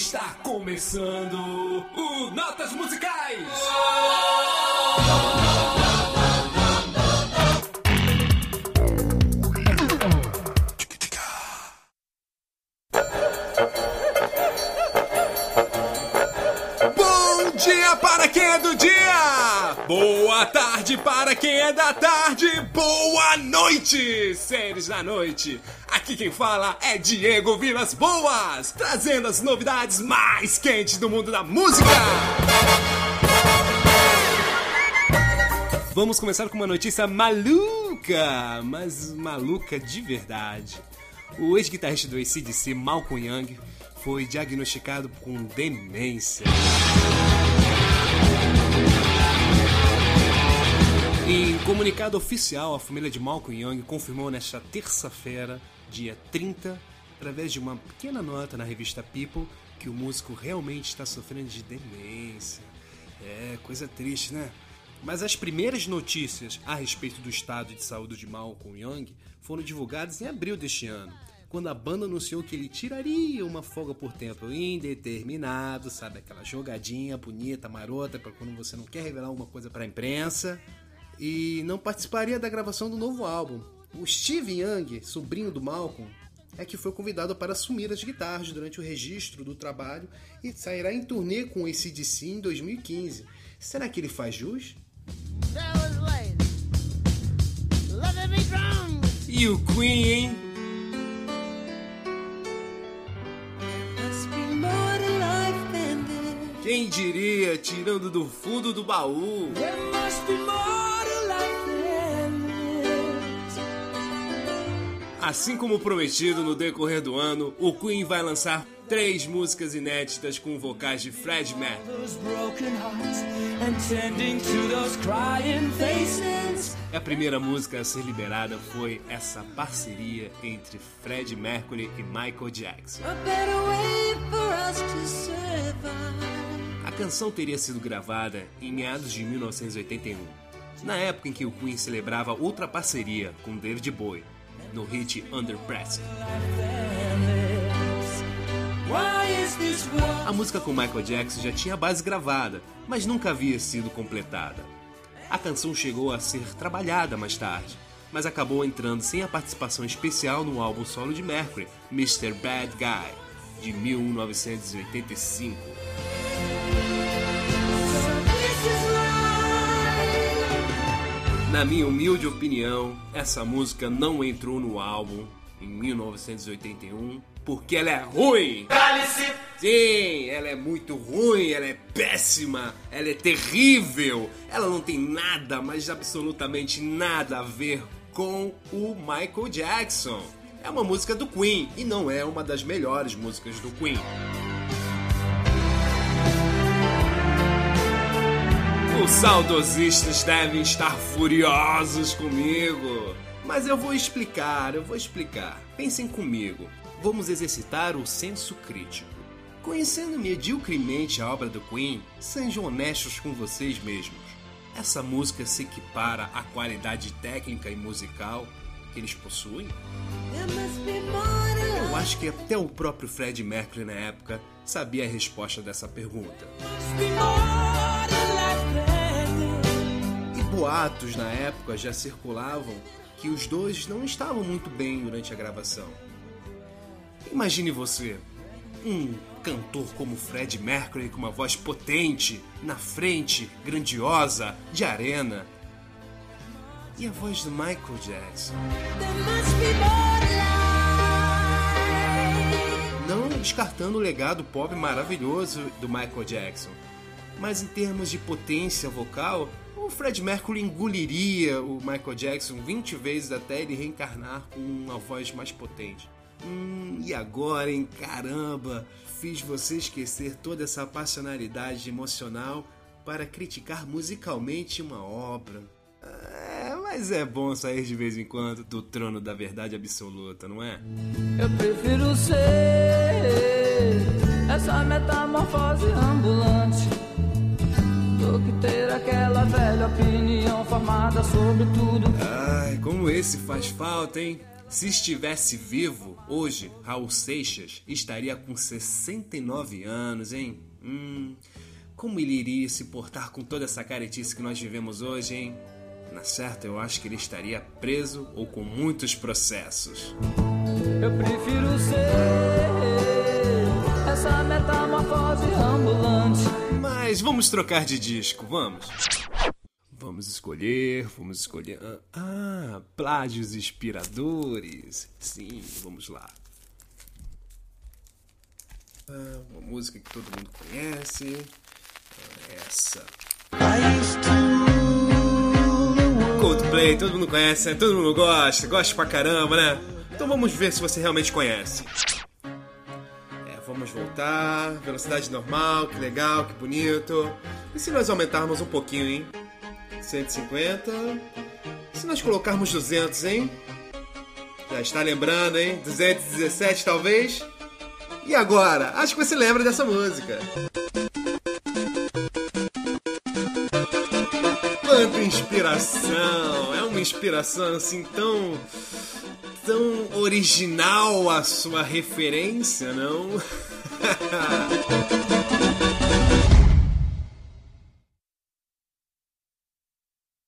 Está começando o Notas Musicais! Tarde para quem é da tarde! Boa noite, seres da noite! Aqui quem fala é Diego Vilas Boas, trazendo as novidades mais quentes do mundo da música! Vamos começar com uma notícia maluca, mas maluca de verdade. O ex-guitarrista do ACDC, Malcolm Young, foi diagnosticado com demência. Em comunicado oficial, a família de Malcolm Young confirmou nesta terça-feira, dia 30, através de uma pequena nota na revista People, que o músico realmente está sofrendo de demência. É, coisa triste, né? Mas as primeiras notícias a respeito do estado de saúde de Malcolm Young foram divulgadas em abril deste ano, quando a banda anunciou que ele tiraria uma folga por tempo indeterminado, sabe? Aquela jogadinha bonita, marota, para quando você não quer revelar alguma coisa para a imprensa, e não participaria da gravação do novo álbum. O Steve Young, sobrinho do Malcolm, é que foi convidado para assumir as guitarras durante o registro do trabalho e sairá em turnê com o ACDC em 2015. Será que ele faz jus? E o Queen, hein? Quem diria, tirando do fundo do baú? Assim como prometido no decorrer do ano, o Queen vai lançar três músicas inéditas com vocais de Fred Mercury. A primeira música a ser liberada foi essa parceria entre Fred Mercury e Michael Jackson. A canção teria sido gravada em meados de 1981, na época em que o Queen celebrava outra parceria com David Bowie, no hit Under Pressure. A música com Michael Jackson já tinha a base gravada, mas nunca havia sido completada. A canção chegou a ser trabalhada mais tarde, mas acabou entrando sem a participação especial no álbum solo de Mercury, Mr. Bad Guy, de 1985. Na minha humilde opinião, essa música não entrou no álbum em 1981 porque ela é ruim. Sim, ela é muito ruim, ela é péssima, ela é terrível. Ela não tem nada, mas absolutamente nada a ver com o Michael Jackson. É uma música do Queen e não é uma das melhores músicas do Queen. Os saudosistas devem estar furiosos comigo. Mas eu vou explicar, eu vou explicar. Pensem comigo. Vamos exercitar o senso crítico. Conhecendo medíocremente a obra do Queen, sejam honestos com vocês mesmos. Essa música se equipara à qualidade técnica e musical que eles possuem? Eu acho que até o próprio Fred Mercury na época sabia a resposta dessa pergunta. Boatos na época já circulavam que os dois não estavam muito bem durante a gravação. Imagine você, um cantor como Fred Mercury com uma voz potente, na frente, grandiosa, de arena. E a voz do Michael Jackson. Não descartando o legado pop maravilhoso do Michael Jackson, mas em termos de potência vocal, o Fred Mercury engoliria o Michael Jackson 20 vezes até ele reencarnar com uma voz mais potente. Hum, e agora, hein? Caramba! Fiz você esquecer toda essa passionalidade emocional para criticar musicalmente uma obra. É, mas é bom sair de vez em quando do trono da verdade absoluta, não é? Eu prefiro ser essa metamorfose opinião formada sobre tudo. Ai, como esse faz falta, hein? Se estivesse vivo, hoje, Raul Seixas estaria com 69 anos, hein? Hum, como ele iria se portar com toda essa caretice que nós vivemos hoje, hein? Na certa, eu acho que ele estaria preso ou com muitos processos. Eu prefiro ser essa metamorfose ambulante. Mas vamos trocar de disco, vamos. Vamos escolher, vamos escolher. Ah, plágios inspiradores. Sim, vamos lá. Ah, uma música que todo mundo conhece. Ah, essa. Coldplay, todo mundo conhece, né? todo mundo gosta, gosta pra caramba, né? Então vamos ver se você realmente conhece. É, vamos voltar. Velocidade normal, que legal, que bonito. E se nós aumentarmos um pouquinho, hein? 150. E se nós colocarmos 200, hein? Já está lembrando, hein? 217 talvez? E agora? Acho que você lembra dessa música. Quanta inspiração! É uma inspiração assim tão. tão original a sua referência, não?